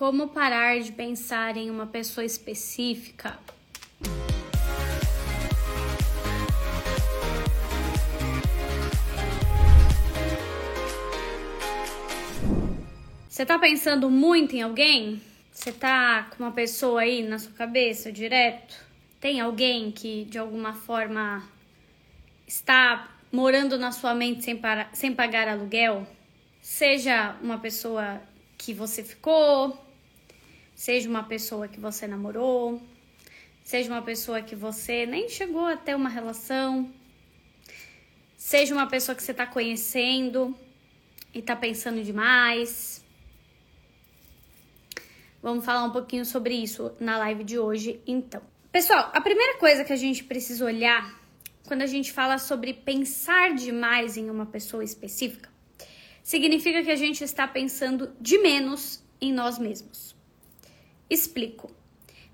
Como parar de pensar em uma pessoa específica? Você tá pensando muito em alguém? Você tá com uma pessoa aí na sua cabeça direto? Tem alguém que de alguma forma está morando na sua mente sem, para, sem pagar aluguel? Seja uma pessoa que você ficou, seja uma pessoa que você namorou, seja uma pessoa que você nem chegou a ter uma relação, seja uma pessoa que você está conhecendo e está pensando demais. Vamos falar um pouquinho sobre isso na live de hoje, então. Pessoal, a primeira coisa que a gente precisa olhar quando a gente fala sobre pensar demais em uma pessoa específica, significa que a gente está pensando de menos em nós mesmos. Explico.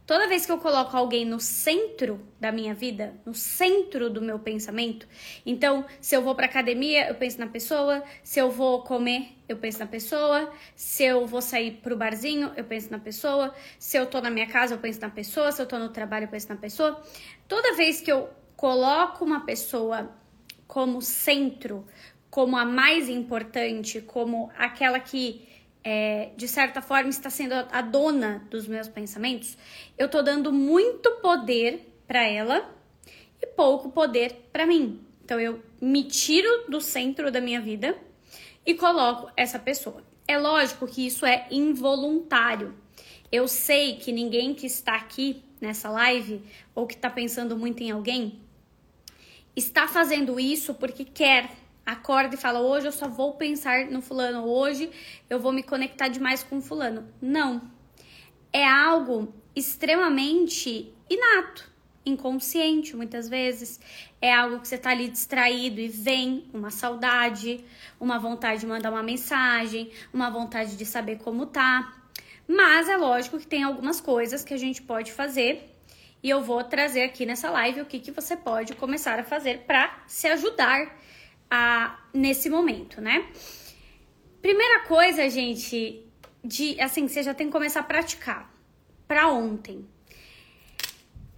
Toda vez que eu coloco alguém no centro da minha vida, no centro do meu pensamento, então, se eu vou para academia, eu penso na pessoa, se eu vou comer, eu penso na pessoa, se eu vou sair pro barzinho, eu penso na pessoa, se eu tô na minha casa, eu penso na pessoa, se eu tô no trabalho, eu penso na pessoa. Toda vez que eu coloco uma pessoa como centro, como a mais importante, como aquela que é, de certa forma está sendo a dona dos meus pensamentos, eu tô dando muito poder para ela e pouco poder para mim. Então eu me tiro do centro da minha vida e coloco essa pessoa. É lógico que isso é involuntário. Eu sei que ninguém que está aqui nessa live ou que está pensando muito em alguém está fazendo isso porque quer acorda e fala: hoje eu só vou pensar no fulano, hoje eu vou me conectar demais com o fulano. Não. É algo extremamente inato, inconsciente muitas vezes. É algo que você tá ali distraído e vem uma saudade, uma vontade de mandar uma mensagem, uma vontade de saber como tá. Mas é lógico que tem algumas coisas que a gente pode fazer e eu vou trazer aqui nessa live o que, que você pode começar a fazer para se ajudar a, nesse momento, né? Primeira coisa, gente, de assim, você já tem que começar a praticar para ontem.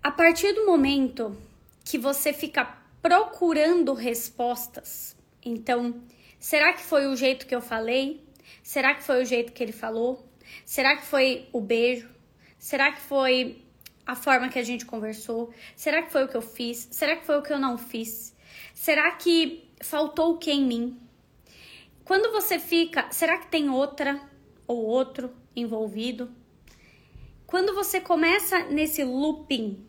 A partir do momento que você fica procurando respostas, então, será que foi o jeito que eu falei? Será que foi o jeito que ele falou? Será que foi o beijo? Será que foi a forma que a gente conversou? Será que foi o que eu fiz? Será que foi o que eu não fiz? Será que faltou o que em mim? Quando você fica, será que tem outra ou outro envolvido? Quando você começa nesse looping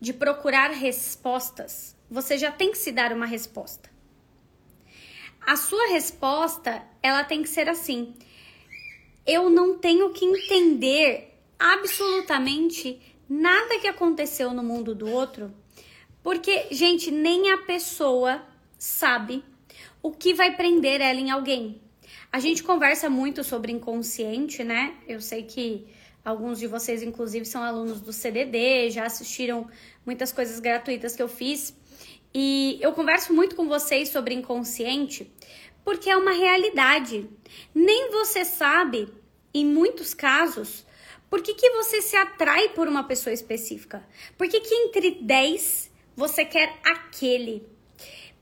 de procurar respostas, você já tem que se dar uma resposta. A sua resposta, ela tem que ser assim: eu não tenho que entender absolutamente nada que aconteceu no mundo do outro, porque, gente, nem a pessoa sabe o que vai prender ela em alguém. A gente conversa muito sobre inconsciente, né? Eu sei que alguns de vocês, inclusive, são alunos do CDD, já assistiram muitas coisas gratuitas que eu fiz. E eu converso muito com vocês sobre inconsciente porque é uma realidade. Nem você sabe, em muitos casos, por que, que você se atrai por uma pessoa específica. Por que, que entre 10 você quer aquele?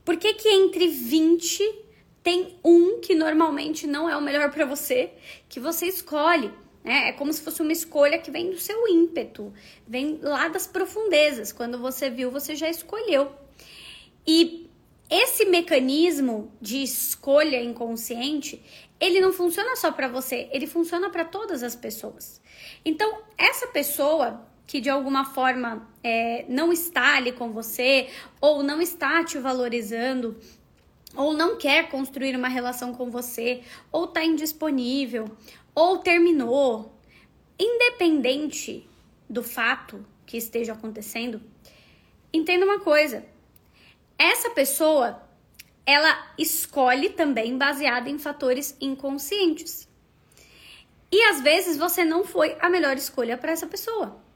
Por que, que entre 20 tem um que normalmente não é o melhor para você, que você escolhe? Né? É como se fosse uma escolha que vem do seu ímpeto, vem lá das profundezas. Quando você viu, você já escolheu. E esse mecanismo de escolha inconsciente, ele não funciona só para você, ele funciona para todas as pessoas. Então, essa pessoa que de alguma forma é, não está ali com você, ou não está te valorizando, ou não quer construir uma relação com você, ou está indisponível, ou terminou, independente do fato que esteja acontecendo, entenda uma coisa: essa pessoa ela escolhe também baseada em fatores inconscientes. E às vezes você não foi a melhor escolha para essa pessoa.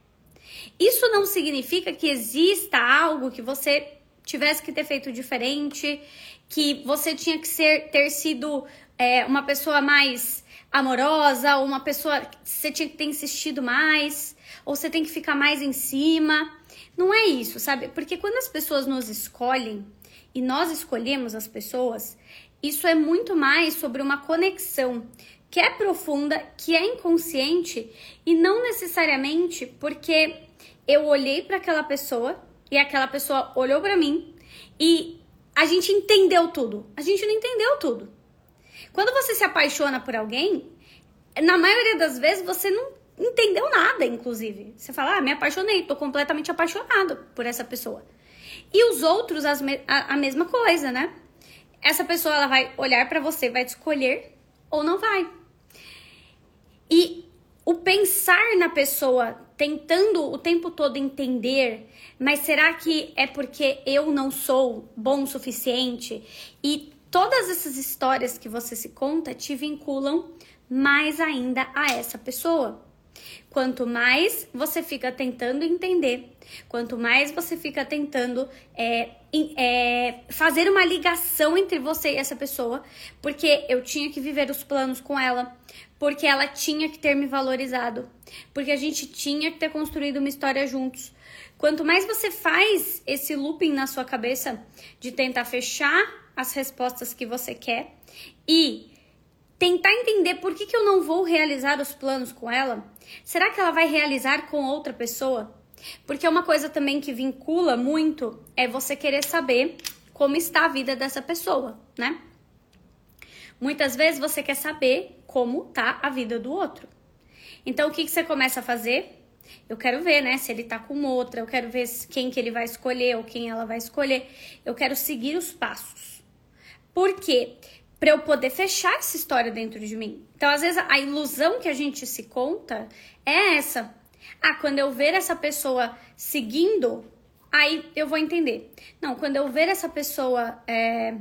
Isso não significa que exista algo que você tivesse que ter feito diferente, que você tinha que ser ter sido é, uma pessoa mais amorosa, ou uma pessoa que você tinha que ter insistido mais, ou você tem que ficar mais em cima. Não é isso, sabe? Porque quando as pessoas nos escolhem e nós escolhemos as pessoas, isso é muito mais sobre uma conexão que é profunda, que é inconsciente e não necessariamente porque eu olhei para aquela pessoa e aquela pessoa olhou para mim e a gente entendeu tudo. A gente não entendeu tudo. Quando você se apaixona por alguém, na maioria das vezes você não entendeu nada, inclusive. Você fala, ah, me apaixonei, tô completamente apaixonado por essa pessoa. E os outros, me a, a mesma coisa, né? Essa pessoa, ela vai olhar para você, vai te escolher ou não vai. E o pensar na pessoa, tentando o tempo todo entender, mas será que é porque eu não sou bom o suficiente? E todas essas histórias que você se conta te vinculam mais ainda a essa pessoa. Quanto mais você fica tentando entender, quanto mais você fica tentando é, é, fazer uma ligação entre você e essa pessoa, porque eu tinha que viver os planos com ela, porque ela tinha que ter me valorizado, porque a gente tinha que ter construído uma história juntos. Quanto mais você faz esse looping na sua cabeça de tentar fechar as respostas que você quer e tentar entender por que, que eu não vou realizar os planos com ela. Será que ela vai realizar com outra pessoa? Porque uma coisa também que vincula muito é você querer saber como está a vida dessa pessoa, né? Muitas vezes você quer saber como tá a vida do outro. Então o que, que você começa a fazer? Eu quero ver, né, se ele tá com outra, eu quero ver quem que ele vai escolher ou quem ela vai escolher. Eu quero seguir os passos. Por quê? para eu poder fechar essa história dentro de mim. Então, às vezes, a ilusão que a gente se conta é essa. Ah, quando eu ver essa pessoa seguindo, aí eu vou entender. Não, quando eu ver essa pessoa, é,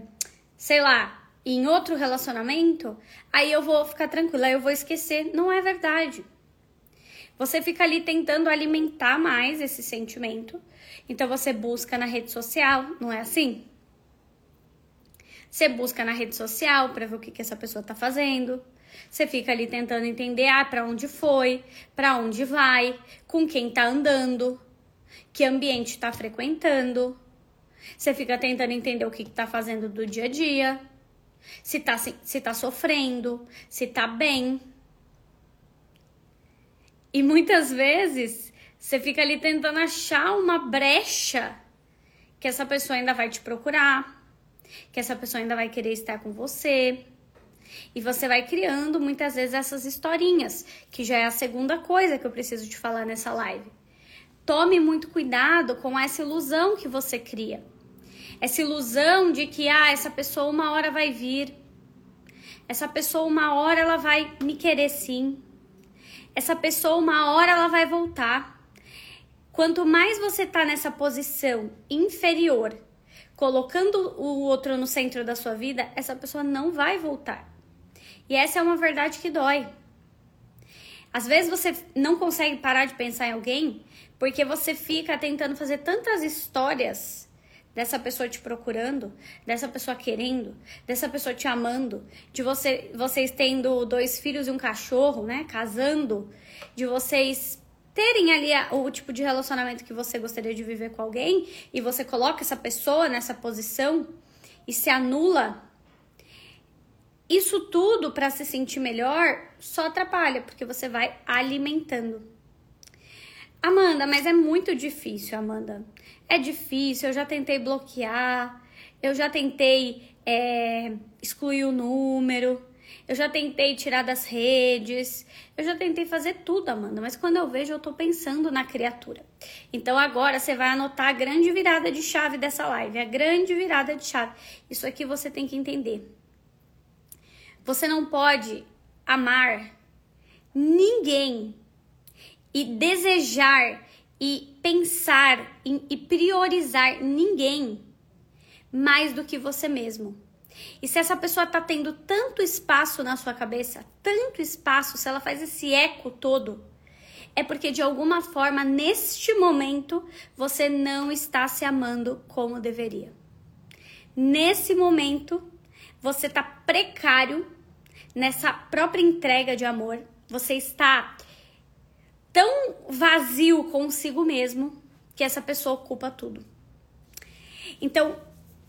sei lá, em outro relacionamento, aí eu vou ficar tranquila, eu vou esquecer. Não é verdade. Você fica ali tentando alimentar mais esse sentimento. Então você busca na rede social, não é assim? Você busca na rede social para ver o que, que essa pessoa tá fazendo. Você fica ali tentando entender ah, para onde foi, para onde vai, com quem tá andando, que ambiente tá frequentando. Você fica tentando entender o que, que tá fazendo do dia a dia, se tá, se, se tá sofrendo, se tá bem. E muitas vezes você fica ali tentando achar uma brecha que essa pessoa ainda vai te procurar que essa pessoa ainda vai querer estar com você. E você vai criando muitas vezes essas historinhas, que já é a segunda coisa que eu preciso te falar nessa live. Tome muito cuidado com essa ilusão que você cria. Essa ilusão de que ah, essa pessoa uma hora vai vir. Essa pessoa uma hora ela vai me querer sim. Essa pessoa uma hora ela vai voltar. Quanto mais você tá nessa posição inferior colocando o outro no centro da sua vida, essa pessoa não vai voltar. E essa é uma verdade que dói. Às vezes você não consegue parar de pensar em alguém porque você fica tentando fazer tantas histórias dessa pessoa te procurando, dessa pessoa querendo, dessa pessoa te amando, de você, vocês tendo dois filhos e um cachorro, né, casando, de vocês terem ali o tipo de relacionamento que você gostaria de viver com alguém e você coloca essa pessoa nessa posição e se anula, isso tudo para se sentir melhor só atrapalha, porque você vai alimentando. Amanda, mas é muito difícil, Amanda. É difícil, eu já tentei bloquear, eu já tentei é, excluir o número, eu já tentei tirar das redes, eu já tentei fazer tudo, Amanda, mas quando eu vejo, eu tô pensando na criatura. Então agora você vai anotar a grande virada de chave dessa live, a grande virada de chave. Isso aqui você tem que entender. Você não pode amar ninguém e desejar e pensar em, e priorizar ninguém mais do que você mesmo. E se essa pessoa tá tendo tanto espaço na sua cabeça, tanto espaço, se ela faz esse eco todo, é porque de alguma forma, neste momento, você não está se amando como deveria. Nesse momento, você tá precário, nessa própria entrega de amor, você está tão vazio consigo mesmo que essa pessoa ocupa tudo. Então,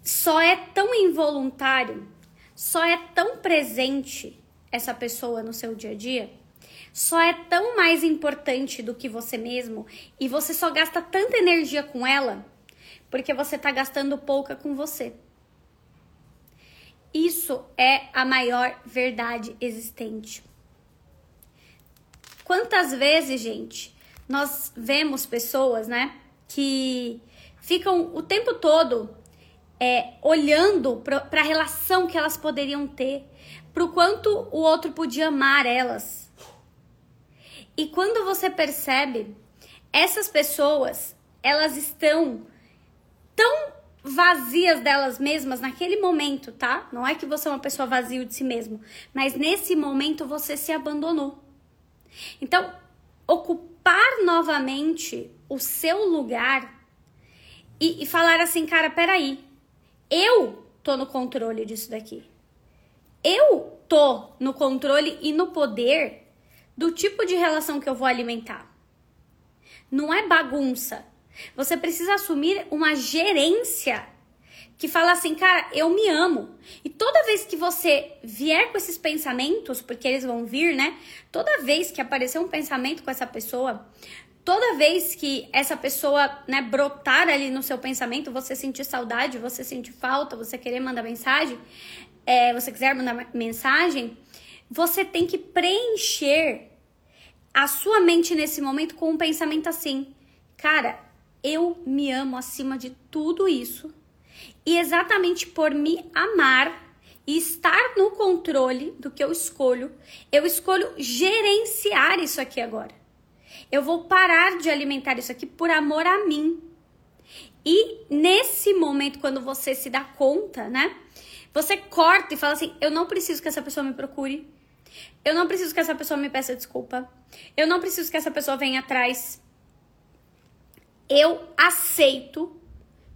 só é tão involuntário, só é tão presente essa pessoa no seu dia a dia, só é tão mais importante do que você mesmo e você só gasta tanta energia com ela porque você está gastando pouca com você. Isso é a maior verdade existente. Quantas vezes, gente, nós vemos pessoas, né, que ficam o tempo todo é, olhando para a relação que elas poderiam ter, para o quanto o outro podia amar elas. E quando você percebe, essas pessoas, elas estão tão vazias delas mesmas naquele momento, tá? Não é que você é uma pessoa vazia de si mesmo, mas nesse momento você se abandonou. Então, ocupar novamente o seu lugar e, e falar assim, cara, peraí, eu tô no controle disso daqui. Eu tô no controle e no poder do tipo de relação que eu vou alimentar. Não é bagunça. Você precisa assumir uma gerência que fala assim, cara, eu me amo. E toda vez que você vier com esses pensamentos, porque eles vão vir, né? Toda vez que aparecer um pensamento com essa pessoa, toda vez que essa pessoa, né, brotar ali no seu pensamento, você sentir saudade, você sentir falta, você querer mandar mensagem, é, você quiser mandar mensagem, você tem que preencher a sua mente nesse momento com um pensamento assim, cara, eu me amo acima de tudo isso. E exatamente por me amar e estar no controle do que eu escolho, eu escolho gerenciar isso aqui agora. Eu vou parar de alimentar isso aqui por amor a mim. E nesse momento, quando você se dá conta, né? Você corta e fala assim: eu não preciso que essa pessoa me procure. Eu não preciso que essa pessoa me peça desculpa. Eu não preciso que essa pessoa venha atrás eu aceito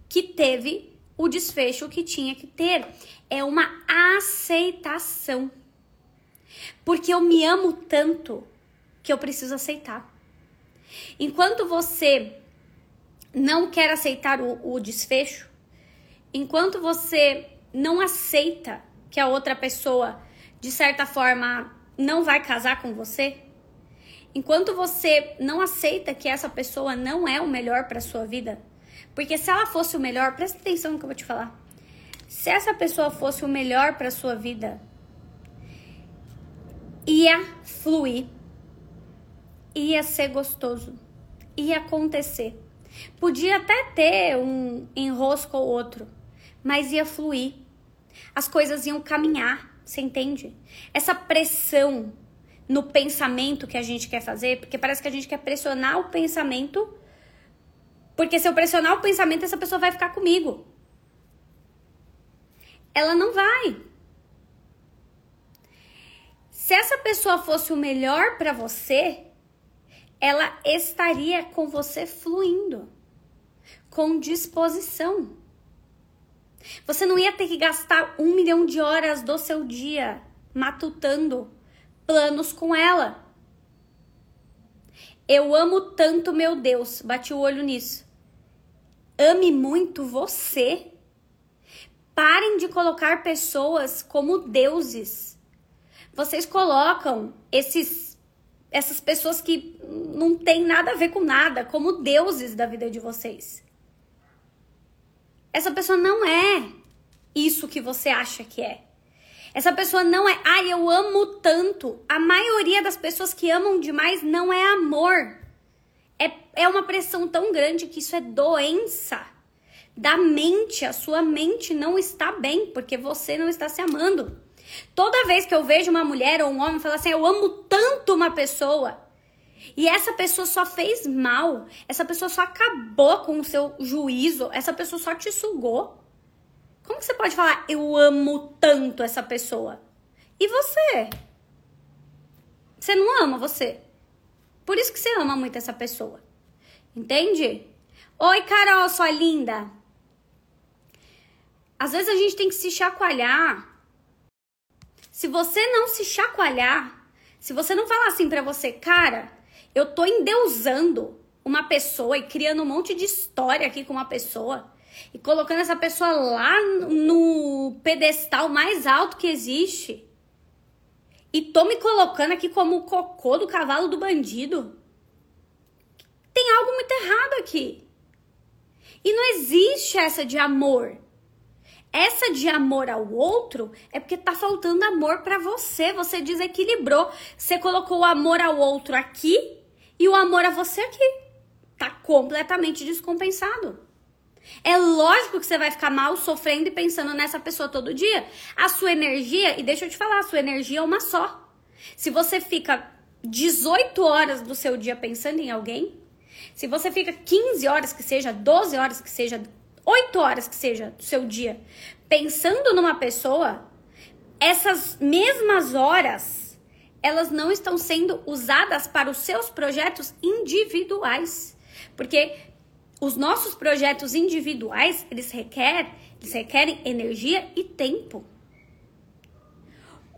que teve o desfecho que tinha que ter. É uma aceitação. Porque eu me amo tanto que eu preciso aceitar. Enquanto você não quer aceitar o, o desfecho, enquanto você não aceita que a outra pessoa, de certa forma, não vai casar com você, Enquanto você não aceita que essa pessoa não é o melhor para sua vida, porque se ela fosse o melhor, presta atenção no que eu vou te falar. Se essa pessoa fosse o melhor para sua vida, ia fluir, ia ser gostoso, ia acontecer. Podia até ter um enrosco ou outro, mas ia fluir. As coisas iam caminhar, você entende? Essa pressão no pensamento que a gente quer fazer, porque parece que a gente quer pressionar o pensamento, porque se eu pressionar o pensamento, essa pessoa vai ficar comigo. Ela não vai. Se essa pessoa fosse o melhor para você, ela estaria com você fluindo, com disposição. Você não ia ter que gastar um milhão de horas do seu dia matutando planos com ela. Eu amo tanto meu Deus, bati o olho nisso. Ame muito você. Parem de colocar pessoas como deuses. Vocês colocam esses essas pessoas que não tem nada a ver com nada como deuses da vida de vocês. Essa pessoa não é isso que você acha que é. Essa pessoa não é, ai, ah, eu amo tanto. A maioria das pessoas que amam demais não é amor. É, é uma pressão tão grande que isso é doença da mente. A sua mente não está bem porque você não está se amando. Toda vez que eu vejo uma mulher ou um homem falar assim, eu amo tanto uma pessoa, e essa pessoa só fez mal, essa pessoa só acabou com o seu juízo, essa pessoa só te sugou. Como que você pode falar eu amo tanto essa pessoa? E você? Você não ama você. Por isso que você ama muito essa pessoa. Entende? Oi, Carol, sua linda. Às vezes a gente tem que se chacoalhar, Se você não se chacoalhar, se você não falar assim para você, cara, eu tô endeusando uma pessoa e criando um monte de história aqui com uma pessoa e colocando essa pessoa lá no pedestal mais alto que existe. E tô me colocando aqui como o cocô do cavalo do bandido. Tem algo muito errado aqui. E não existe essa de amor. Essa de amor ao outro é porque tá faltando amor para você. Você desequilibrou. Você colocou o amor ao outro aqui e o amor a você aqui. Tá completamente descompensado. É lógico que você vai ficar mal sofrendo e pensando nessa pessoa todo dia. A sua energia, e deixa eu te falar, a sua energia é uma só. Se você fica 18 horas do seu dia pensando em alguém, se você fica 15 horas que seja, 12 horas que seja, 8 horas que seja do seu dia pensando numa pessoa, essas mesmas horas elas não estão sendo usadas para os seus projetos individuais. Porque os nossos projetos individuais, eles requerem, eles requerem energia e tempo.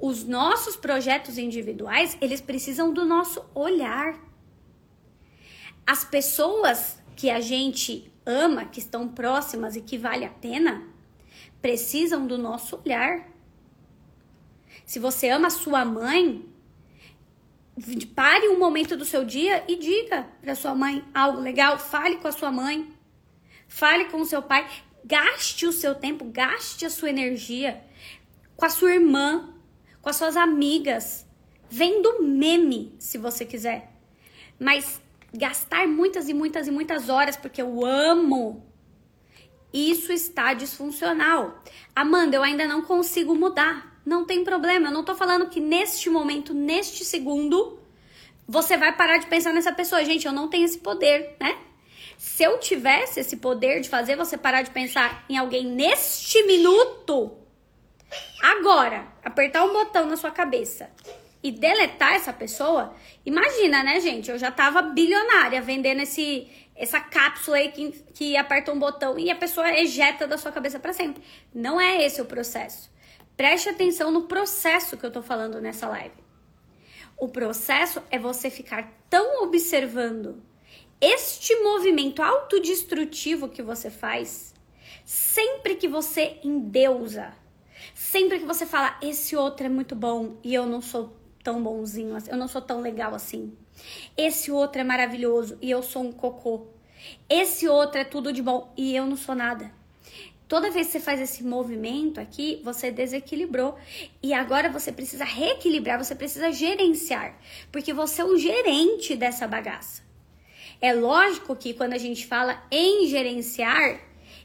Os nossos projetos individuais, eles precisam do nosso olhar. As pessoas que a gente ama, que estão próximas e que vale a pena, precisam do nosso olhar. Se você ama sua mãe, pare um momento do seu dia e diga para sua mãe algo legal, fale com a sua mãe, fale com o seu pai, gaste o seu tempo, gaste a sua energia com a sua irmã, com as suas amigas, vendo meme, se você quiser. Mas gastar muitas e muitas e muitas horas porque eu amo. Isso está disfuncional. Amanda, eu ainda não consigo mudar. Não tem problema, eu não tô falando que neste momento, neste segundo, você vai parar de pensar nessa pessoa. Gente, eu não tenho esse poder, né? Se eu tivesse esse poder de fazer você parar de pensar em alguém neste minuto, agora, apertar um botão na sua cabeça e deletar essa pessoa, imagina, né, gente? Eu já tava bilionária vendendo esse essa cápsula aí que, que aperta um botão e a pessoa ejeta da sua cabeça para sempre. Não é esse o processo. Preste atenção no processo que eu tô falando nessa live. O processo é você ficar tão observando este movimento autodestrutivo que você faz sempre que você endeusa. Sempre que você fala, esse outro é muito bom e eu não sou tão bonzinho, eu não sou tão legal assim. Esse outro é maravilhoso e eu sou um cocô. Esse outro é tudo de bom e eu não sou nada. Toda vez que você faz esse movimento aqui, você desequilibrou. E agora você precisa reequilibrar, você precisa gerenciar. Porque você é o gerente dessa bagaça. É lógico que quando a gente fala em gerenciar,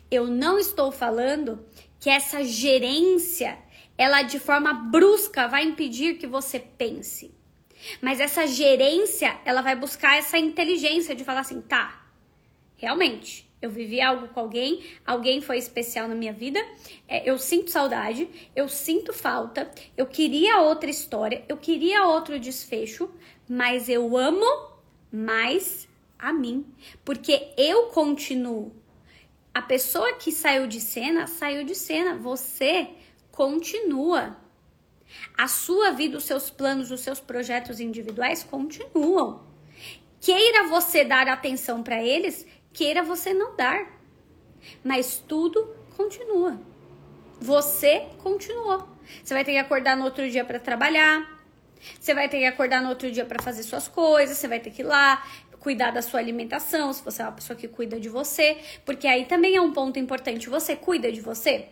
eu não estou falando que essa gerência, ela de forma brusca vai impedir que você pense. Mas essa gerência, ela vai buscar essa inteligência de falar assim, tá, realmente, eu vivi algo com alguém, alguém foi especial na minha vida, é, eu sinto saudade, eu sinto falta, eu queria outra história, eu queria outro desfecho, mas eu amo mais a mim, porque eu continuo. A pessoa que saiu de cena, saiu de cena, você continua. A sua vida, os seus planos, os seus projetos individuais continuam. Queira você dar atenção para eles, queira você não dar. Mas tudo continua. Você continuou. Você vai ter que acordar no outro dia para trabalhar. Você vai ter que acordar no outro dia para fazer suas coisas. Você vai ter que ir lá cuidar da sua alimentação, se você é uma pessoa que cuida de você, porque aí também é um ponto importante. Você cuida de você?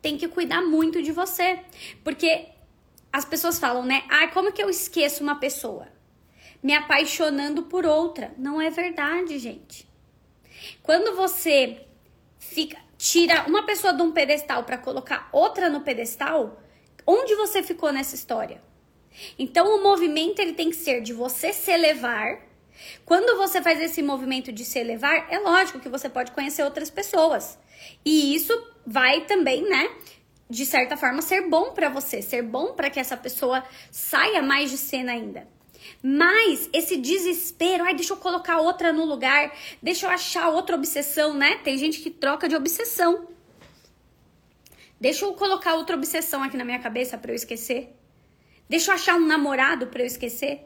Tem que cuidar muito de você, porque as pessoas falam, né? Ah, como que eu esqueço uma pessoa? Me apaixonando por outra. Não é verdade, gente. Quando você fica tira uma pessoa de um pedestal para colocar outra no pedestal, onde você ficou nessa história? Então o movimento ele tem que ser de você se elevar. Quando você faz esse movimento de se elevar, é lógico que você pode conhecer outras pessoas. E isso vai também, né, de certa forma ser bom para você, ser bom para que essa pessoa saia mais de cena ainda. Mas esse desespero, ai, deixa eu colocar outra no lugar, deixa eu achar outra obsessão, né? Tem gente que troca de obsessão. Deixa eu colocar outra obsessão aqui na minha cabeça para eu esquecer. Deixa eu achar um namorado para eu esquecer.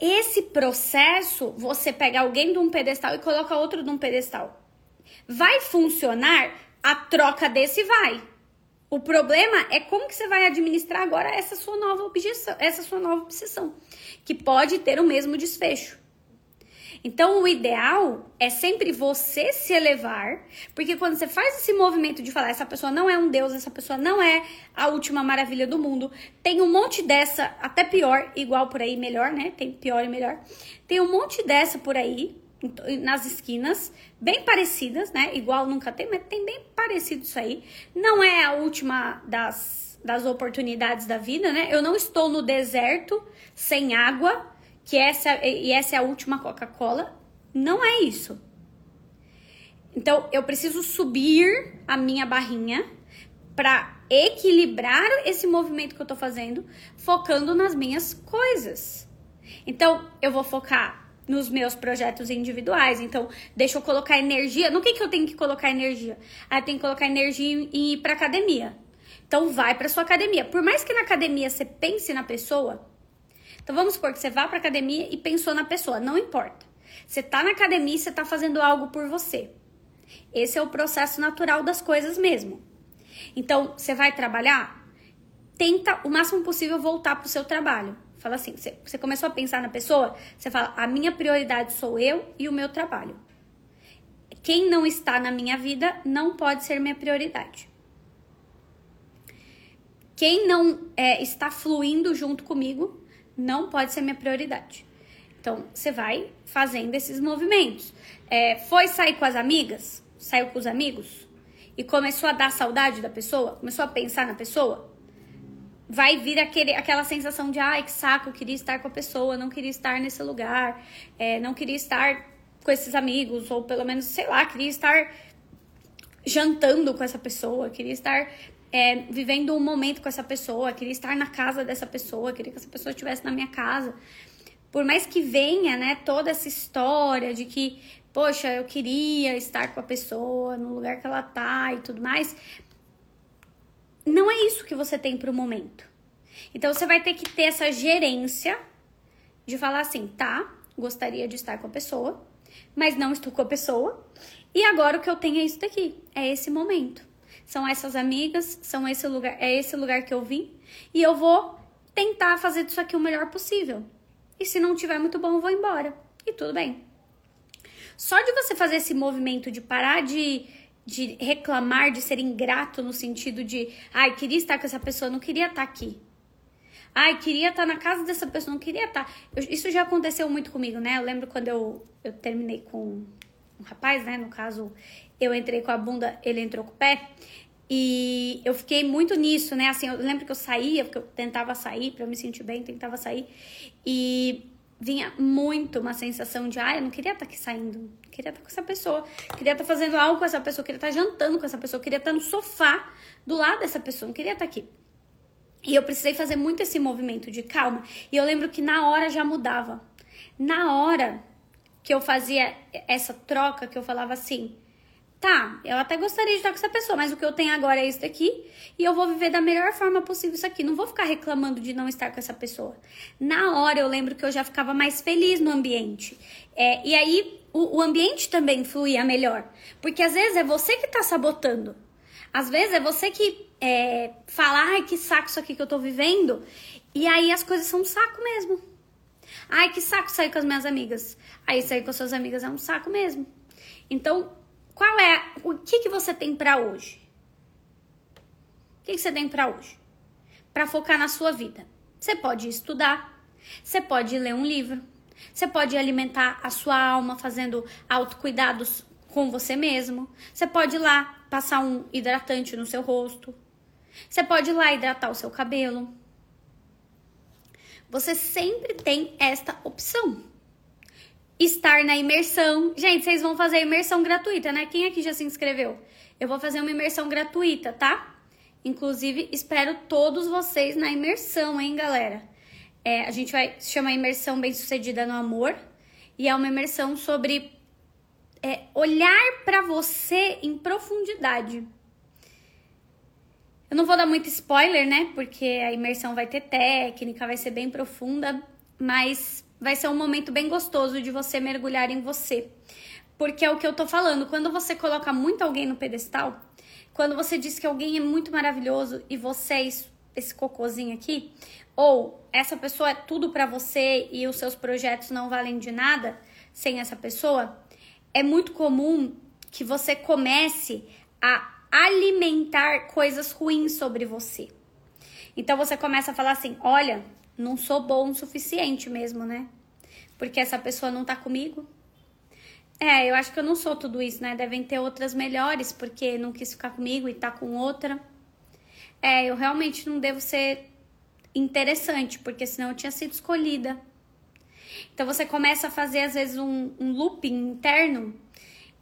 Esse processo, você pega alguém de um pedestal e coloca outro de um pedestal. Vai funcionar? A troca desse vai. O problema é como que você vai administrar agora essa sua nova objeção, essa sua nova obsessão, que pode ter o mesmo desfecho. Então, o ideal é sempre você se elevar, porque quando você faz esse movimento de falar, essa pessoa não é um deus, essa pessoa não é a última maravilha do mundo, tem um monte dessa, até pior, igual por aí, melhor, né? Tem pior e melhor. Tem um monte dessa por aí, nas esquinas, bem parecidas, né? Igual nunca tem, mas tem bem parecido isso aí. Não é a última das, das oportunidades da vida, né? Eu não estou no deserto sem água que essa e essa é a última Coca-Cola. Não é isso. Então, eu preciso subir a minha barrinha para equilibrar esse movimento que eu tô fazendo, focando nas minhas coisas. Então, eu vou focar nos meus projetos individuais. Então, deixa eu colocar energia. No que, que eu tenho que colocar energia? Ah, eu tenho que colocar energia em ir pra academia. Então, vai pra sua academia. Por mais que na academia você pense na pessoa, então vamos supor que você vá para academia e pensou na pessoa, não importa. Você tá na academia e você tá fazendo algo por você. Esse é o processo natural das coisas mesmo. Então, você vai trabalhar, tenta o máximo possível voltar pro seu trabalho. Fala assim, você, começou a pensar na pessoa, você fala: "A minha prioridade sou eu e o meu trabalho". Quem não está na minha vida não pode ser minha prioridade. Quem não é, está fluindo junto comigo não pode ser minha prioridade. Então, você vai fazendo esses movimentos. É, foi sair com as amigas? Saiu com os amigos? E começou a dar saudade da pessoa? Começou a pensar na pessoa? Vai vir aquele, aquela sensação de, ai, que saco, eu queria estar com a pessoa, não queria estar nesse lugar, é, não queria estar com esses amigos, ou pelo menos, sei lá, queria estar jantando com essa pessoa, queria estar é, vivendo um momento com essa pessoa, queria estar na casa dessa pessoa, queria que essa pessoa estivesse na minha casa. Por mais que venha, né, toda essa história de que, poxa, eu queria estar com a pessoa no lugar que ela tá e tudo mais, isso que você tem para o momento. Então você vai ter que ter essa gerência de falar assim, tá, gostaria de estar com a pessoa, mas não estou com a pessoa. E agora o que eu tenho é isso daqui, é esse momento são essas amigas, são esse lugar, é esse lugar que eu vim e eu vou tentar fazer disso aqui o melhor possível. E se não tiver muito bom, eu vou embora. E tudo bem. Só de você fazer esse movimento de parar de, de reclamar, de ser ingrato no sentido de, ai, queria estar com essa pessoa, não queria estar aqui. Ai, queria estar na casa dessa pessoa, não queria estar. Eu, isso já aconteceu muito comigo, né? Eu lembro quando eu, eu terminei com um rapaz, né? No caso, eu entrei com a bunda, ele entrou com o pé. E eu fiquei muito nisso, né? Assim, eu lembro que eu saía, porque eu tentava sair para eu me sentir bem, tentava sair. E vinha muito uma sensação de, ah, eu não queria estar aqui saindo, queria estar com essa pessoa, queria estar fazendo algo com essa pessoa, queria estar jantando com essa pessoa, queria estar no sofá do lado dessa pessoa, não queria estar aqui. E eu precisei fazer muito esse movimento de calma. E eu lembro que na hora já mudava. Na hora que eu fazia essa troca, que eu falava assim, tá, eu até gostaria de estar com essa pessoa, mas o que eu tenho agora é isso daqui e eu vou viver da melhor forma possível isso aqui. Não vou ficar reclamando de não estar com essa pessoa. Na hora eu lembro que eu já ficava mais feliz no ambiente. É, e aí o, o, ambiente também fluía melhor. Porque às vezes é você que tá sabotando. Às vezes é você que é, fala, ai, que saco isso aqui que eu tô vivendo. E aí as coisas são um saco mesmo. Ai, que saco sair com as minhas amigas. Aí sair com as suas amigas é um saco mesmo. Então, qual é o que que você tem para hoje? O que, que você tem para hoje? Para focar na sua vida. Você pode estudar, você pode ler um livro, você pode alimentar a sua alma fazendo autocuidados com você mesmo. Você pode ir lá passar um hidratante no seu rosto. Você pode ir lá hidratar o seu cabelo. Você sempre tem esta opção estar na imersão. Gente, vocês vão fazer a imersão gratuita, né? Quem aqui já se inscreveu? Eu vou fazer uma imersão gratuita, tá? Inclusive, espero todos vocês na imersão, hein, galera? É, a gente vai se chamar Imersão Bem-Sucedida no Amor. E é uma imersão sobre é, olhar para você em profundidade. Eu não vou dar muito spoiler, né? Porque a imersão vai ter técnica, vai ser bem profunda, mas vai ser um momento bem gostoso de você mergulhar em você. Porque é o que eu tô falando, quando você coloca muito alguém no pedestal, quando você diz que alguém é muito maravilhoso e você é esse cocôzinho aqui, ou essa pessoa é tudo para você e os seus projetos não valem de nada sem essa pessoa, é muito comum que você comece a alimentar coisas ruins sobre você. Então você começa a falar assim: olha, não sou bom o suficiente mesmo, né? Porque essa pessoa não tá comigo. É, eu acho que eu não sou tudo isso, né? Devem ter outras melhores, porque não quis ficar comigo e tá com outra. É, eu realmente não devo ser interessante, porque senão eu tinha sido escolhida. Então você começa a fazer, às vezes, um, um looping interno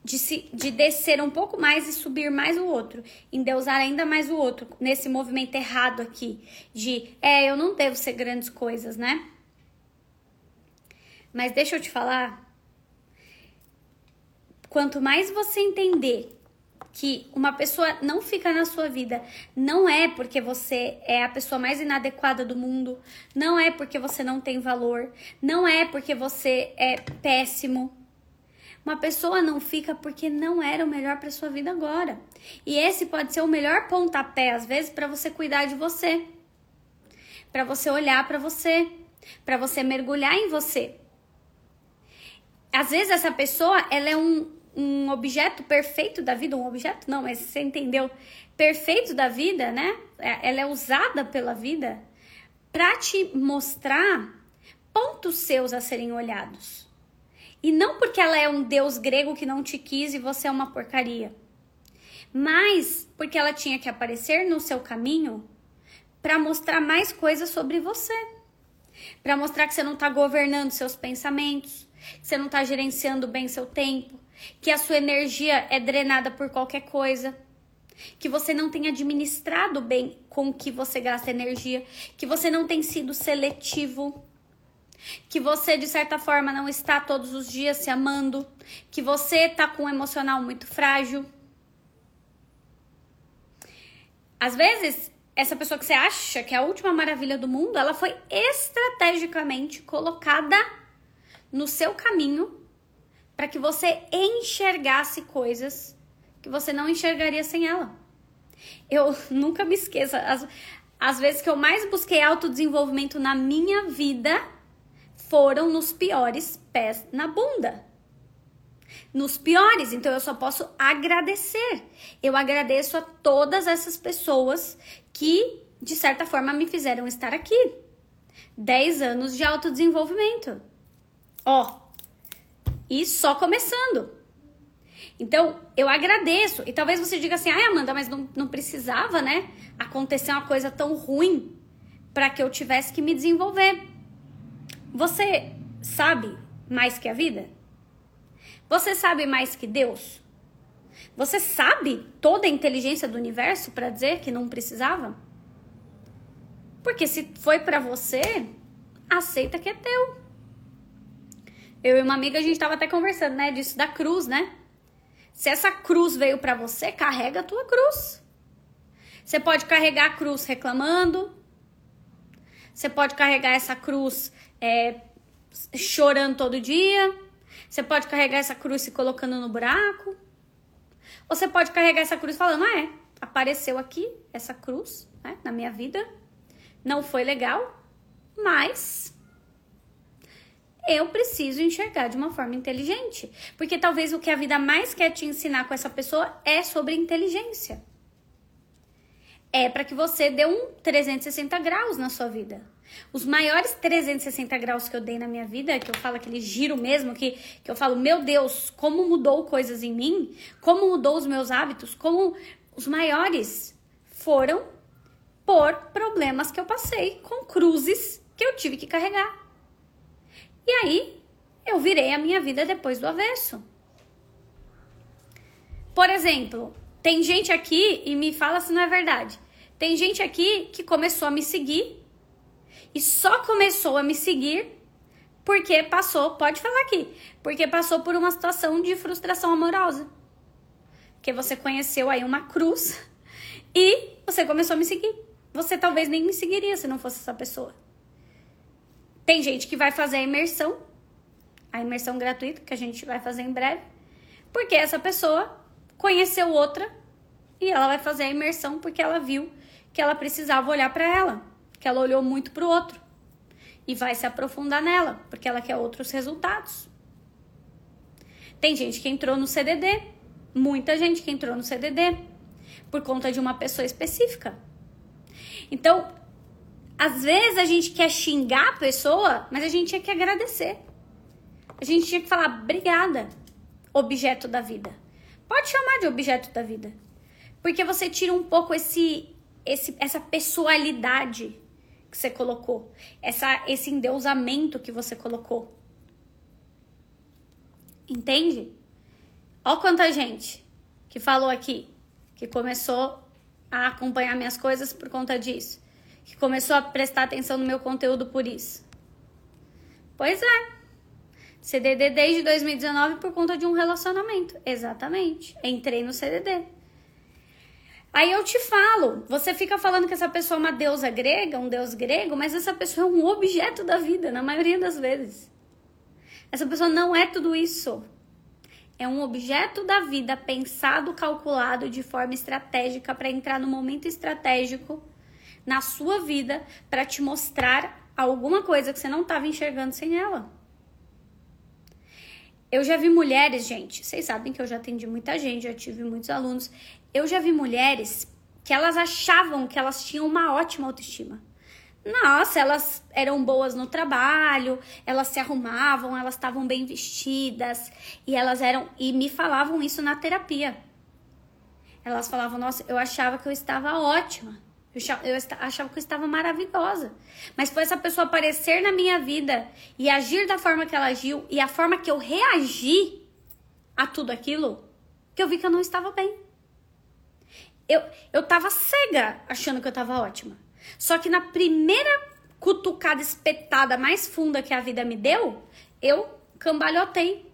de, se, de descer um pouco mais e subir mais o outro, endeusar ainda mais o outro, nesse movimento errado aqui, de é, eu não devo ser grandes coisas, né? Mas deixa eu te falar, quanto mais você entender que uma pessoa não fica na sua vida não é porque você é a pessoa mais inadequada do mundo, não é porque você não tem valor, não é porque você é péssimo, uma pessoa não fica porque não era o melhor para sua vida agora. E esse pode ser o melhor pontapé às vezes para você cuidar de você. Para você olhar para você, para você mergulhar em você. Às vezes essa pessoa, ela é um, um objeto perfeito da vida, um objeto não, mas você entendeu? Perfeito da vida, né? É, ela é usada pela vida para te mostrar pontos seus a serem olhados. E não porque ela é um deus grego que não te quis e você é uma porcaria, mas porque ela tinha que aparecer no seu caminho para mostrar mais coisas sobre você. Para mostrar que você não está governando seus pensamentos, que você não está gerenciando bem seu tempo, que a sua energia é drenada por qualquer coisa, que você não tem administrado bem com o que você gasta energia, que você não tem sido seletivo que você de certa forma não está todos os dias se amando, que você está com um emocional muito frágil. Às vezes, essa pessoa que você acha que é a última maravilha do mundo, ela foi estrategicamente colocada no seu caminho para que você enxergasse coisas que você não enxergaria sem ela. Eu nunca me esqueça, as, as vezes que eu mais busquei autodesenvolvimento na minha vida foram nos piores pés na bunda. Nos piores, então eu só posso agradecer. Eu agradeço a todas essas pessoas que, de certa forma, me fizeram estar aqui. 10 anos de autodesenvolvimento. Ó, e só começando. Então, eu agradeço. E talvez você diga assim: ai, Amanda, mas não, não precisava, né? Acontecer uma coisa tão ruim para que eu tivesse que me desenvolver. Você sabe mais que a vida? Você sabe mais que Deus? Você sabe toda a inteligência do universo para dizer que não precisava? Porque se foi para você, aceita que é teu. Eu e uma amiga a gente tava até conversando, né, disso da cruz, né? Se essa cruz veio para você, carrega a tua cruz. Você pode carregar a cruz reclamando. Você pode carregar essa cruz é, chorando todo dia. Você pode carregar essa cruz se colocando no buraco. Ou você pode carregar essa cruz falando: ah, é, apareceu aqui essa cruz né, na minha vida. Não foi legal, mas eu preciso enxergar de uma forma inteligente. Porque talvez o que a vida mais quer te ensinar com essa pessoa é sobre inteligência. É para que você dê um 360 graus na sua vida. Os maiores 360 graus que eu dei na minha vida, que eu falo aquele giro mesmo, que, que eu falo, meu Deus, como mudou coisas em mim, como mudou os meus hábitos, como os maiores foram por problemas que eu passei, com cruzes que eu tive que carregar. E aí, eu virei a minha vida depois do avesso. Por exemplo, tem gente aqui, e me fala se não é verdade, tem gente aqui que começou a me seguir e só começou a me seguir porque passou, pode falar aqui, porque passou por uma situação de frustração amorosa. Que você conheceu aí uma cruz E você começou a me seguir. Você talvez nem me seguiria se não fosse essa pessoa. Tem gente que vai fazer a imersão, a imersão gratuita que a gente vai fazer em breve, porque essa pessoa conheceu outra e ela vai fazer a imersão porque ela viu que ela precisava olhar para ela, que ela olhou muito para o outro e vai se aprofundar nela, porque ela quer outros resultados. Tem gente que entrou no CDD, muita gente que entrou no CDD por conta de uma pessoa específica. Então, às vezes a gente quer xingar a pessoa, mas a gente tinha que agradecer. A gente tinha que falar obrigada, objeto da vida. Pode chamar de objeto da vida. Porque você tira um pouco esse, esse essa pessoalidade que você colocou, essa, esse endeusamento que você colocou. Entende? Olha quanta gente que falou aqui, que começou a acompanhar minhas coisas por conta disso, que começou a prestar atenção no meu conteúdo por isso. Pois é. CDD desde 2019 por conta de um relacionamento. Exatamente. Entrei no CDD. Aí eu te falo, você fica falando que essa pessoa é uma deusa grega, um deus grego, mas essa pessoa é um objeto da vida, na maioria das vezes. Essa pessoa não é tudo isso. É um objeto da vida pensado, calculado de forma estratégica para entrar no momento estratégico na sua vida para te mostrar alguma coisa que você não estava enxergando sem ela. Eu já vi mulheres, gente, vocês sabem que eu já atendi muita gente, já tive muitos alunos. Eu já vi mulheres que elas achavam que elas tinham uma ótima autoestima. Nossa, elas eram boas no trabalho, elas se arrumavam, elas estavam bem vestidas e elas eram e me falavam isso na terapia. Elas falavam: "Nossa, eu achava que eu estava ótima. Eu achava que eu estava maravilhosa. Mas foi essa pessoa aparecer na minha vida e agir da forma que ela agiu e a forma que eu reagi a tudo aquilo que eu vi que eu não estava bem eu, eu tava cega achando que eu tava ótima. Só que na primeira cutucada espetada mais funda que a vida me deu, eu cambalhotei.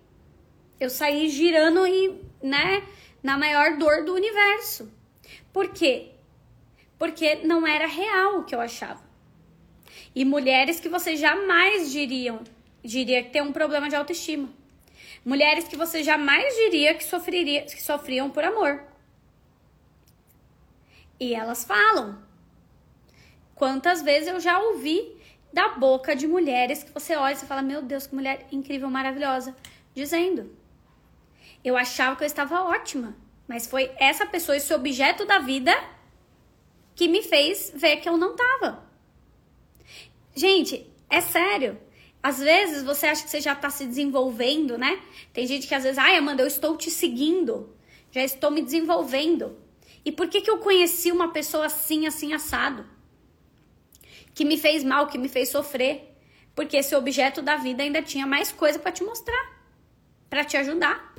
Eu saí girando e, né, na maior dor do universo. Por quê? Porque não era real o que eu achava. E mulheres que você jamais diriam, diria que um problema de autoestima. Mulheres que você jamais diria que, sofreria, que sofriam por amor. E elas falam. Quantas vezes eu já ouvi da boca de mulheres que você olha e fala: Meu Deus, que mulher incrível, maravilhosa. Dizendo: Eu achava que eu estava ótima, mas foi essa pessoa, esse objeto da vida, que me fez ver que eu não tava. Gente, é sério. Às vezes você acha que você já está se desenvolvendo, né? Tem gente que às vezes, ai, Amanda, eu estou te seguindo, já estou me desenvolvendo. E por que, que eu conheci uma pessoa assim, assim, assado? Que me fez mal, que me fez sofrer. Porque esse objeto da vida ainda tinha mais coisa para te mostrar, para te ajudar.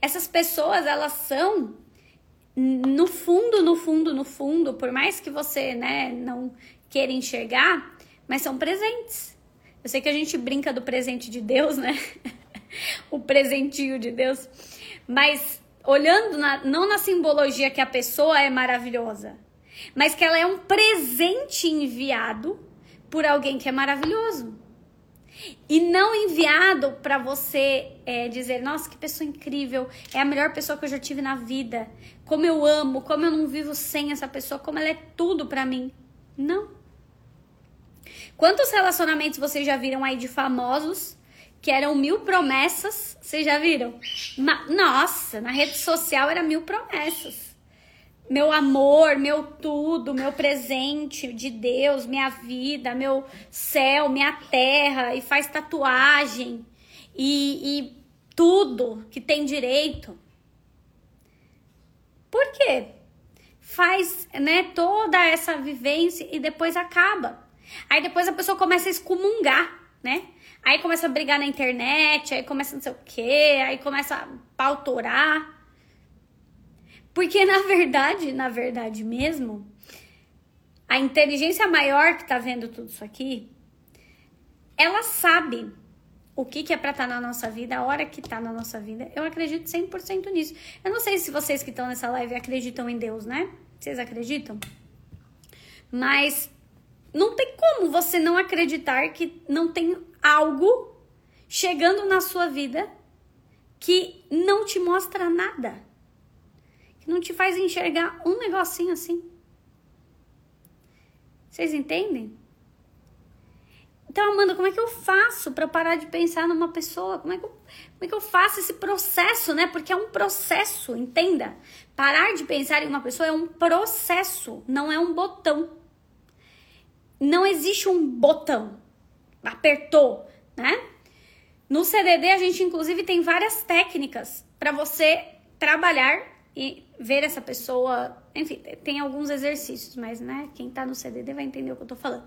Essas pessoas, elas são no fundo, no fundo, no fundo, por mais que você, né, não queira enxergar, mas são presentes. Eu sei que a gente brinca do presente de Deus, né? o presentinho de Deus, mas olhando na, não na simbologia que a pessoa é maravilhosa, mas que ela é um presente enviado por alguém que é maravilhoso. E não enviado para você é, dizer, nossa, que pessoa incrível, é a melhor pessoa que eu já tive na vida, como eu amo, como eu não vivo sem essa pessoa, como ela é tudo para mim. Não. Quantos relacionamentos vocês já viram aí de famosos que eram mil promessas. Vocês já viram? Nossa, na rede social era mil promessas. Meu amor, meu tudo, meu presente de Deus, minha vida, meu céu, minha terra, e faz tatuagem e, e tudo que tem direito. Por quê? Faz né, toda essa vivência e depois acaba. Aí depois a pessoa começa a excomungar, né? Aí começa a brigar na internet, aí começa não sei o quê, aí começa a pautorar. Porque na verdade, na verdade mesmo, a inteligência maior que tá vendo tudo isso aqui, ela sabe o que, que é pra estar tá na nossa vida, a hora que tá na nossa vida. Eu acredito 100% nisso. Eu não sei se vocês que estão nessa live acreditam em Deus, né? Vocês acreditam? Mas não tem como você não acreditar que não tem algo chegando na sua vida que não te mostra nada. Que não te faz enxergar um negocinho assim. Vocês entendem? Então, Amanda, como é que eu faço para parar de pensar numa pessoa? Como é, que eu, como é que eu faço esse processo, né? Porque é um processo, entenda. Parar de pensar em uma pessoa é um processo, não é um botão. Não existe um botão. Apertou, né? No CDD, a gente inclusive tem várias técnicas para você trabalhar e ver essa pessoa. Enfim, tem alguns exercícios, mas né, quem tá no CDD vai entender o que eu tô falando.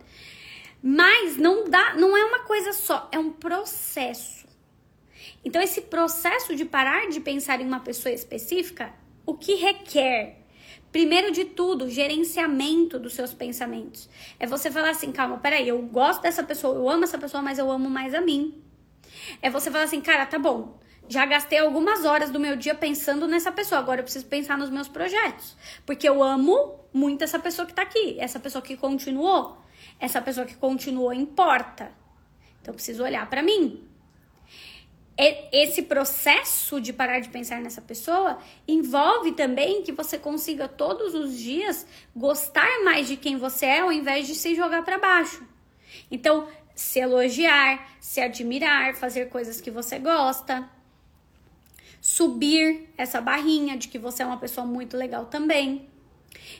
Mas não dá, não é uma coisa só, é um processo. Então esse processo de parar de pensar em uma pessoa específica, o que requer? Primeiro de tudo, gerenciamento dos seus pensamentos. É você falar assim, calma, peraí, eu gosto dessa pessoa, eu amo essa pessoa, mas eu amo mais a mim. É você falar assim, cara, tá bom, já gastei algumas horas do meu dia pensando nessa pessoa, agora eu preciso pensar nos meus projetos. Porque eu amo muito essa pessoa que tá aqui, essa pessoa que continuou essa pessoa que continuou importa. Então, eu preciso olhar para mim. Esse processo de parar de pensar nessa pessoa envolve também que você consiga todos os dias gostar mais de quem você é ao invés de se jogar para baixo. Então, se elogiar, se admirar, fazer coisas que você gosta, subir essa barrinha de que você é uma pessoa muito legal também.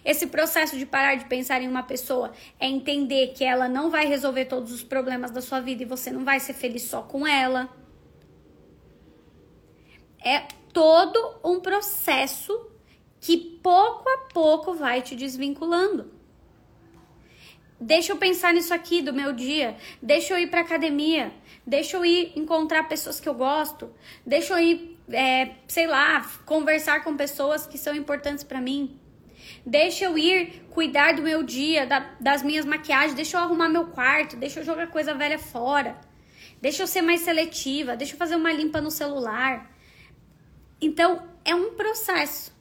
Esse processo de parar de pensar em uma pessoa é entender que ela não vai resolver todos os problemas da sua vida e você não vai ser feliz só com ela. É todo um processo que pouco a pouco vai te desvinculando. Deixa eu pensar nisso aqui do meu dia. Deixa eu ir para academia. Deixa eu ir encontrar pessoas que eu gosto. Deixa eu ir, é, sei lá, conversar com pessoas que são importantes para mim. Deixa eu ir cuidar do meu dia, da, das minhas maquiagens, deixa eu arrumar meu quarto, deixa eu jogar coisa velha fora. Deixa eu ser mais seletiva, deixa eu fazer uma limpa no celular. Então, é um processo,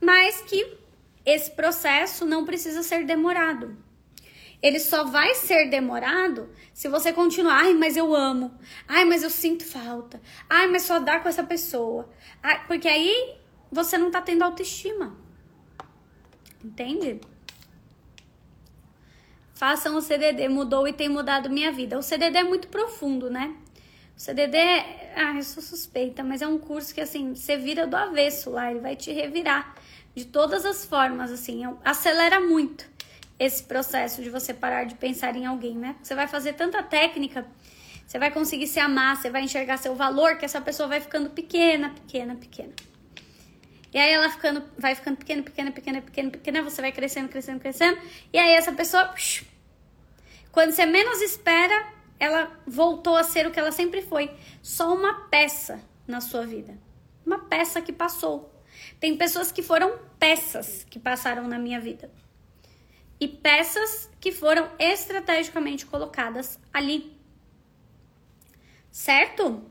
mas que esse processo não precisa ser demorado. Ele só vai ser demorado se você continuar, ai, mas eu amo. Ai, mas eu sinto falta. Ai, mas só dá com essa pessoa. Ai, porque aí você não tá tendo autoestima. Entende? Façam o CDD, mudou e tem mudado minha vida. O CDD é muito profundo, né? O CDD, é... ah, eu sou suspeita, mas é um curso que assim, você vira do avesso lá, ele vai te revirar de todas as formas, assim, é acelera muito esse processo de você parar de pensar em alguém, né? Você vai fazer tanta técnica, você vai conseguir se amar, você vai enxergar seu valor, que essa pessoa vai ficando pequena, pequena, pequena. E aí ela ficando, vai ficando pequena, pequena, pequena, pequena, pequena, você vai crescendo, crescendo, crescendo. E aí essa pessoa, quando você menos espera, ela voltou a ser o que ela sempre foi, só uma peça na sua vida. Uma peça que passou. Tem pessoas que foram peças que passaram na minha vida. E peças que foram estrategicamente colocadas ali. Certo?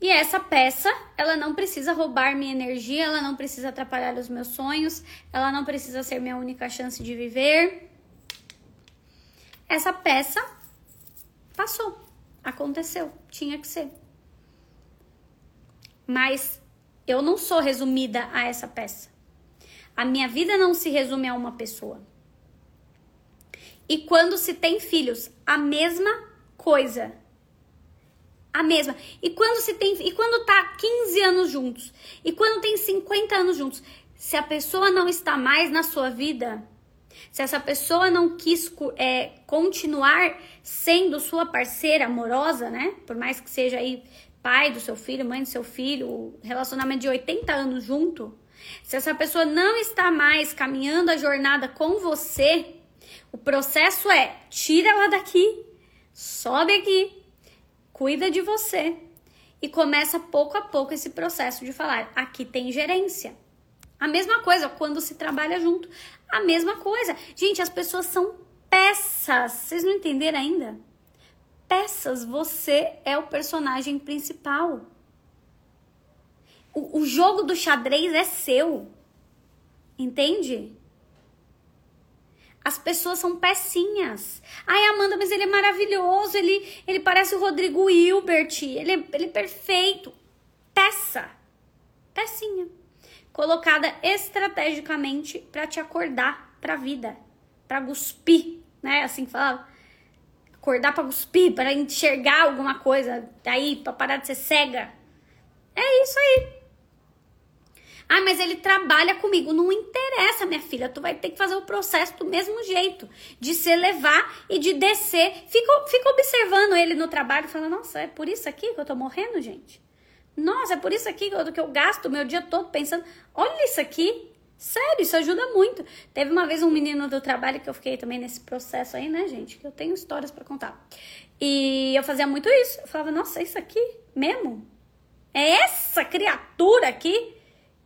E essa peça, ela não precisa roubar minha energia, ela não precisa atrapalhar os meus sonhos, ela não precisa ser minha única chance de viver. Essa peça passou, aconteceu, tinha que ser. Mas eu não sou resumida a essa peça. A minha vida não se resume a uma pessoa. E quando se tem filhos, a mesma coisa a mesma. E quando se tem e quando tá 15 anos juntos, e quando tem 50 anos juntos, se a pessoa não está mais na sua vida, se essa pessoa não quis é, continuar sendo sua parceira amorosa, né? Por mais que seja aí pai do seu filho, mãe do seu filho, relacionamento de 80 anos junto, se essa pessoa não está mais caminhando a jornada com você, o processo é tira ela daqui, sobe aqui, cuida de você e começa pouco a pouco esse processo de falar: aqui tem gerência. A mesma coisa quando se trabalha junto. A mesma coisa. Gente, as pessoas são peças. Vocês não entenderam ainda? Peças, você é o personagem principal. O, o jogo do xadrez é seu. Entende? As pessoas são pecinhas. Ai, Amanda, mas ele é maravilhoso. Ele, ele parece o Rodrigo Hilbert. Ele, é, ele é perfeito. Peça. Pecinha. Colocada estrategicamente para te acordar pra vida. Pra cuspir, né? Assim que falava. Acordar pra cuspir, para enxergar alguma coisa. Daí, pra parar de ser cega. É isso aí. Ah, mas ele trabalha comigo. Não interessa, minha filha. Tu vai ter que fazer o processo do mesmo jeito. De se elevar e de descer. Fica, fica observando ele no trabalho, falando, nossa, é por isso aqui que eu tô morrendo, gente? Nossa, é por isso aqui que eu, que eu gasto o meu dia todo pensando, olha isso aqui. Sério, isso ajuda muito. Teve uma vez um menino do trabalho que eu fiquei também nesse processo aí, né, gente? Que eu tenho histórias para contar. E eu fazia muito isso. Eu falava, nossa, é isso aqui mesmo? É essa criatura aqui?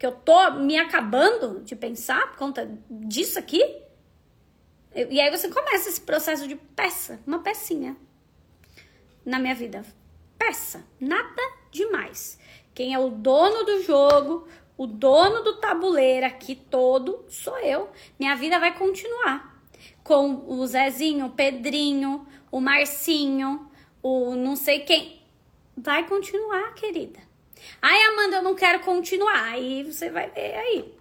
Que eu tô me acabando de pensar por conta disso aqui. E aí você começa esse processo de peça, uma pecinha na minha vida. Peça, nada demais. Quem é o dono do jogo, o dono do tabuleiro aqui todo, sou eu. Minha vida vai continuar. Com o Zezinho, o Pedrinho, o Marcinho, o não sei quem. Vai continuar, querida. Ai, Amanda, eu não quero continuar. Aí você vai ver aí.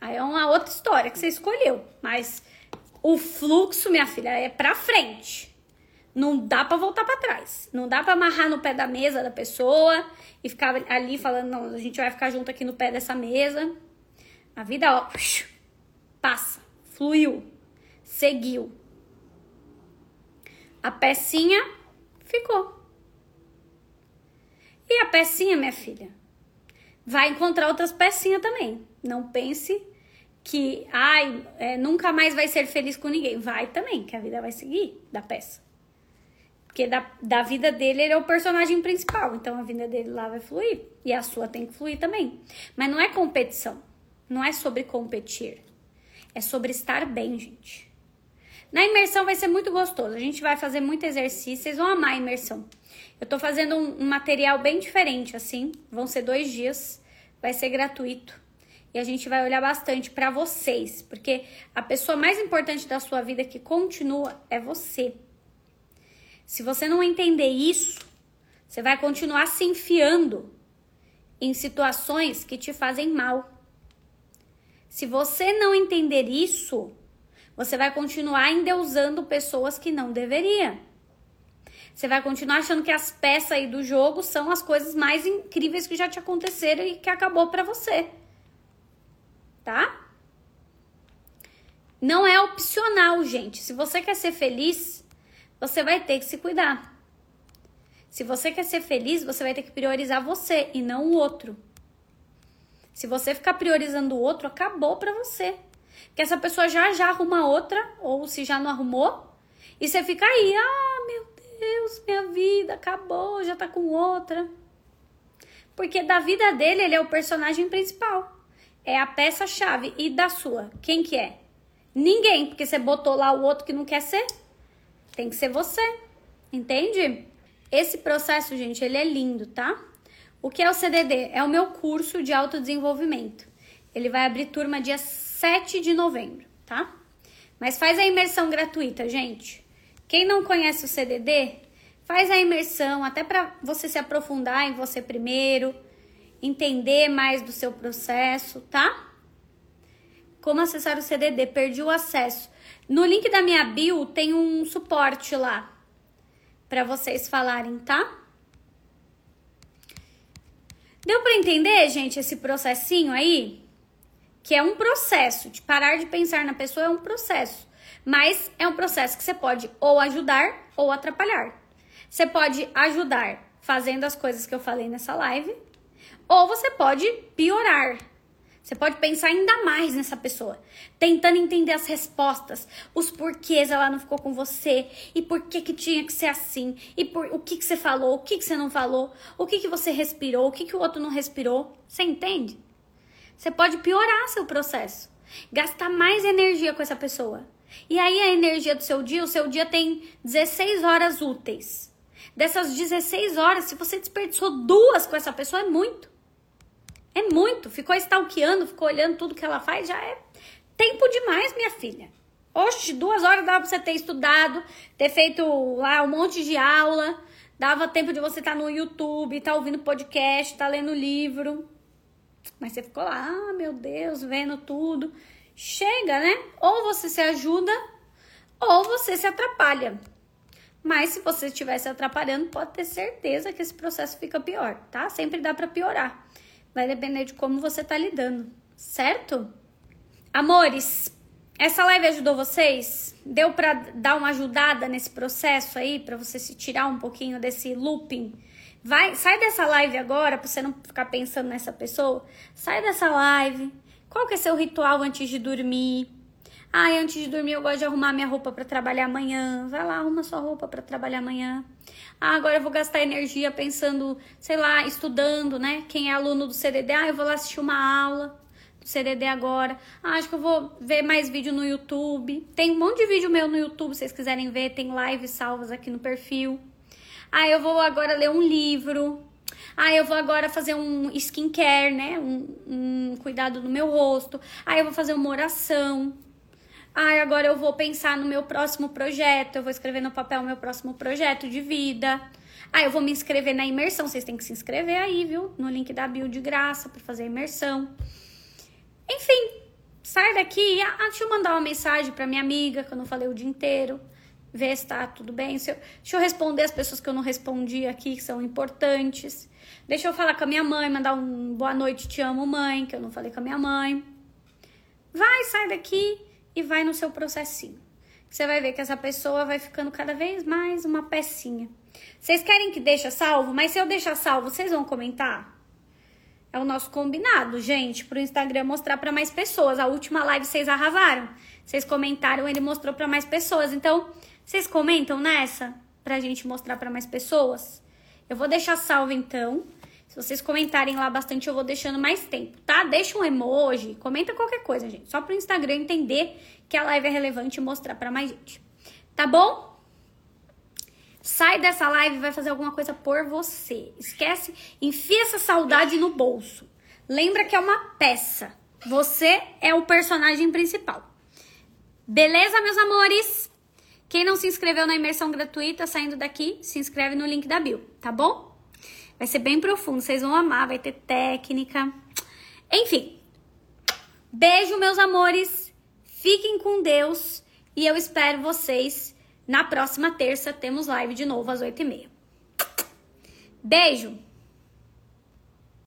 Aí é uma outra história que você escolheu. Mas o fluxo, minha filha, é pra frente. Não dá para voltar para trás. Não dá para amarrar no pé da mesa da pessoa e ficar ali falando, não, a gente vai ficar junto aqui no pé dessa mesa. A vida, ó, passa, fluiu, seguiu. A pecinha ficou. E a pecinha, minha filha, vai encontrar outras pecinhas também. Não pense que, ai, é, nunca mais vai ser feliz com ninguém. Vai também, que a vida vai seguir da peça. Porque da, da vida dele, ele é o personagem principal. Então a vida dele lá vai fluir. E a sua tem que fluir também. Mas não é competição. Não é sobre competir. É sobre estar bem, gente. Na imersão vai ser muito gostoso. A gente vai fazer muito exercício. Vocês vão amar a imersão. Eu tô fazendo um, um material bem diferente, assim. Vão ser dois dias. Vai ser gratuito. E a gente vai olhar bastante para vocês. Porque a pessoa mais importante da sua vida que continua é você. Se você não entender isso, você vai continuar se enfiando em situações que te fazem mal. Se você não entender isso, você vai continuar endeusando pessoas que não deveria. Você vai continuar achando que as peças aí do jogo são as coisas mais incríveis que já te aconteceram e que acabou para você. Tá? Não é opcional, gente. Se você quer ser feliz, você vai ter que se cuidar. Se você quer ser feliz, você vai ter que priorizar você e não o outro. Se você ficar priorizando o outro, acabou para você. Que essa pessoa já já arruma outra, ou se já não arrumou, e você fica aí, ah, meu Deus, minha vida acabou, já tá com outra. Porque da vida dele, ele é o personagem principal. É a peça-chave. E da sua? Quem que é? Ninguém, porque você botou lá o outro que não quer ser. Tem que ser você. Entende? Esse processo, gente, ele é lindo, tá? O que é o CDD? É o meu curso de autodesenvolvimento. Ele vai abrir turma dia 7 de novembro, tá? Mas faz a imersão gratuita, gente. Quem não conhece o CDD, faz a imersão até para você se aprofundar em você primeiro, entender mais do seu processo, tá? Como acessar o CDD? Perdi o acesso. No link da minha bio tem um suporte lá para vocês falarem, tá? Deu para entender, gente, esse processinho aí? Que é um processo de parar de pensar na pessoa é um processo. Mas é um processo que você pode ou ajudar ou atrapalhar. Você pode ajudar fazendo as coisas que eu falei nessa live, ou você pode piorar. Você pode pensar ainda mais nessa pessoa, tentando entender as respostas, os porquês ela não ficou com você, e por que que tinha que ser assim, e por o que que você falou, o que que você não falou, o que que você respirou, o que que o outro não respirou. Você entende? Você pode piorar seu processo, gastar mais energia com essa pessoa. E aí a energia do seu dia, o seu dia tem 16 horas úteis. Dessas 16 horas, se você desperdiçou duas com essa pessoa, é muito. É muito. Ficou stalkeando, ficou olhando tudo que ela faz, já é tempo demais, minha filha. Oxe, duas horas dava pra você ter estudado, ter feito lá um monte de aula. Dava tempo de você estar tá no YouTube, estar tá ouvindo podcast, estar tá lendo livro. Mas você ficou lá, ah, meu Deus, vendo tudo. Chega, né? Ou você se ajuda, ou você se atrapalha. Mas se você estiver se atrapalhando, pode ter certeza que esse processo fica pior, tá? Sempre dá para piorar. Vai depender de como você tá lidando, certo? Amores, essa live ajudou vocês? Deu para dar uma ajudada nesse processo aí, para você se tirar um pouquinho desse looping? Vai, sai dessa live agora, para você não ficar pensando nessa pessoa. Sai dessa live. Qual que é seu ritual antes de dormir? Ai, antes de dormir eu gosto de arrumar minha roupa para trabalhar amanhã. Vai lá, arruma sua roupa para trabalhar amanhã. Ah, agora eu vou gastar energia pensando, sei lá, estudando, né? Quem é aluno do CDD, ah, eu vou lá assistir uma aula. CDD agora. Ah, acho que eu vou ver mais vídeo no YouTube. Tem um monte de vídeo meu no YouTube, se vocês quiserem ver. Tem lives salvas aqui no perfil. Ah, eu vou agora ler um livro. Ah, eu vou agora fazer um skincare, né? Um, um cuidado no meu rosto. Ah, eu vou fazer uma oração. Ah, agora eu vou pensar no meu próximo projeto. Eu vou escrever no papel o meu próximo projeto de vida. Ah, eu vou me inscrever na imersão. Vocês têm que se inscrever aí, viu? No link da bio de graça para fazer a imersão. Enfim, sai daqui. Ah, deixa eu mandar uma mensagem para minha amiga que eu não falei o dia inteiro. Ver se tá tudo bem. Se eu, deixa eu responder as pessoas que eu não respondi aqui, que são importantes. Deixa eu falar com a minha mãe, mandar um boa noite, te amo, mãe, que eu não falei com a minha mãe. Vai, sai daqui e vai no seu processinho. Você vai ver que essa pessoa vai ficando cada vez mais uma pecinha. Vocês querem que deixe salvo? Mas se eu deixar salvo, vocês vão comentar? É o nosso combinado, gente, pro Instagram mostrar para mais pessoas. A última live vocês arrasaram. Vocês comentaram, ele mostrou para mais pessoas. Então, vocês comentam nessa pra gente mostrar para mais pessoas? Eu vou deixar salvo então. Se vocês comentarem lá bastante, eu vou deixando mais tempo, tá? Deixa um emoji, comenta qualquer coisa, gente. Só pro Instagram entender que a live é relevante e mostrar para mais gente. Tá bom? Sai dessa live e vai fazer alguma coisa por você. Esquece, enfia essa saudade no bolso. Lembra que é uma peça. Você é o personagem principal. Beleza, meus amores? Quem não se inscreveu na imersão gratuita, saindo daqui, se inscreve no link da bio, tá bom? Vai ser bem profundo, vocês vão amar, vai ter técnica. Enfim. Beijo, meus amores. Fiquem com Deus e eu espero vocês na próxima terça temos live de novo às 8h30. Beijo!